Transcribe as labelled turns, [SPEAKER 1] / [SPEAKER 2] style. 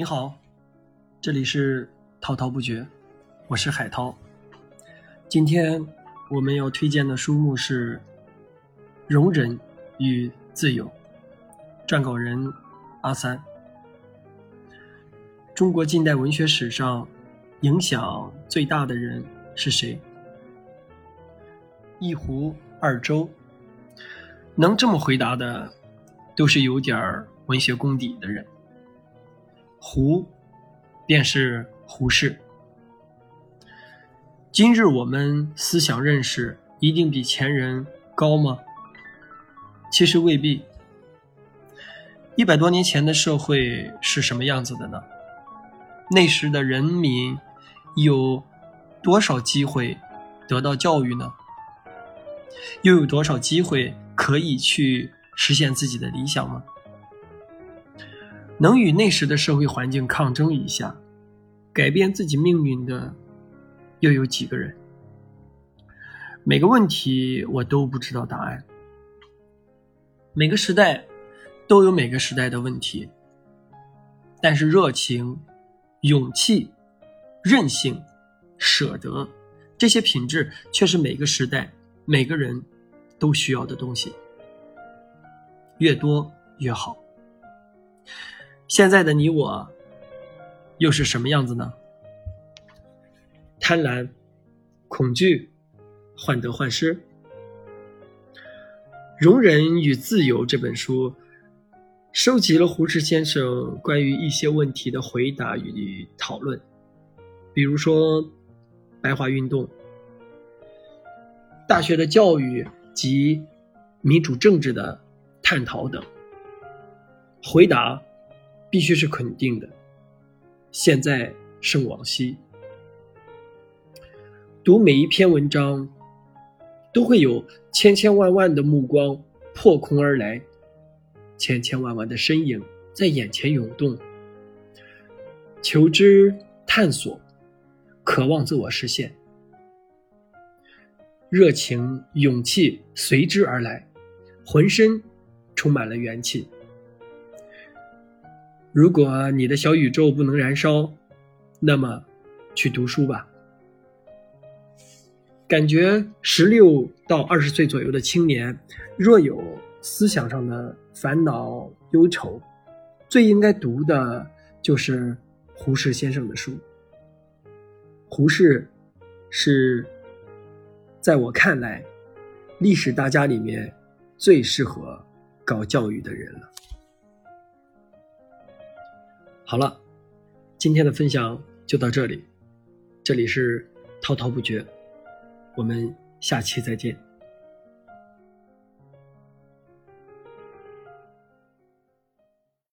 [SPEAKER 1] 你好，这里是滔滔不绝，我是海涛。今天我们要推荐的书目是《容忍与自由》，撰稿人阿三。中国近代文学史上影响最大的人是谁？一壶二洲，能这么回答的，都是有点文学功底的人。胡，便是胡适。今日我们思想认识一定比前人高吗？其实未必。一百多年前的社会是什么样子的呢？那时的人民有多少机会得到教育呢？又有多少机会可以去实现自己的理想吗？能与那时的社会环境抗争一下，改变自己命运的，又有几个人？每个问题我都不知道答案。每个时代都有每个时代的问题，但是热情、勇气、韧性、舍得这些品质，却是每个时代每个人都需要的东西，越多越好。现在的你我，又是什么样子呢？贪婪、恐惧、患得患失。《容忍与自由》这本书，收集了胡适先生关于一些问题的回答与讨论，比如说白话运动、大学的教育及民主政治的探讨等，回答。必须是肯定的。现在胜往昔。读每一篇文章，都会有千千万万的目光破空而来，千千万万的身影在眼前涌动。求知、探索、渴望自我实现，热情、勇气随之而来，浑身充满了元气。如果你的小宇宙不能燃烧，那么去读书吧。感觉十六到二十岁左右的青年，若有思想上的烦恼忧愁，最应该读的就是胡适先生的书。胡适是在我看来，历史大家里面最适合搞教育的人了。好了，今天的分享就到这里。这里是滔滔不绝，我们下期再见。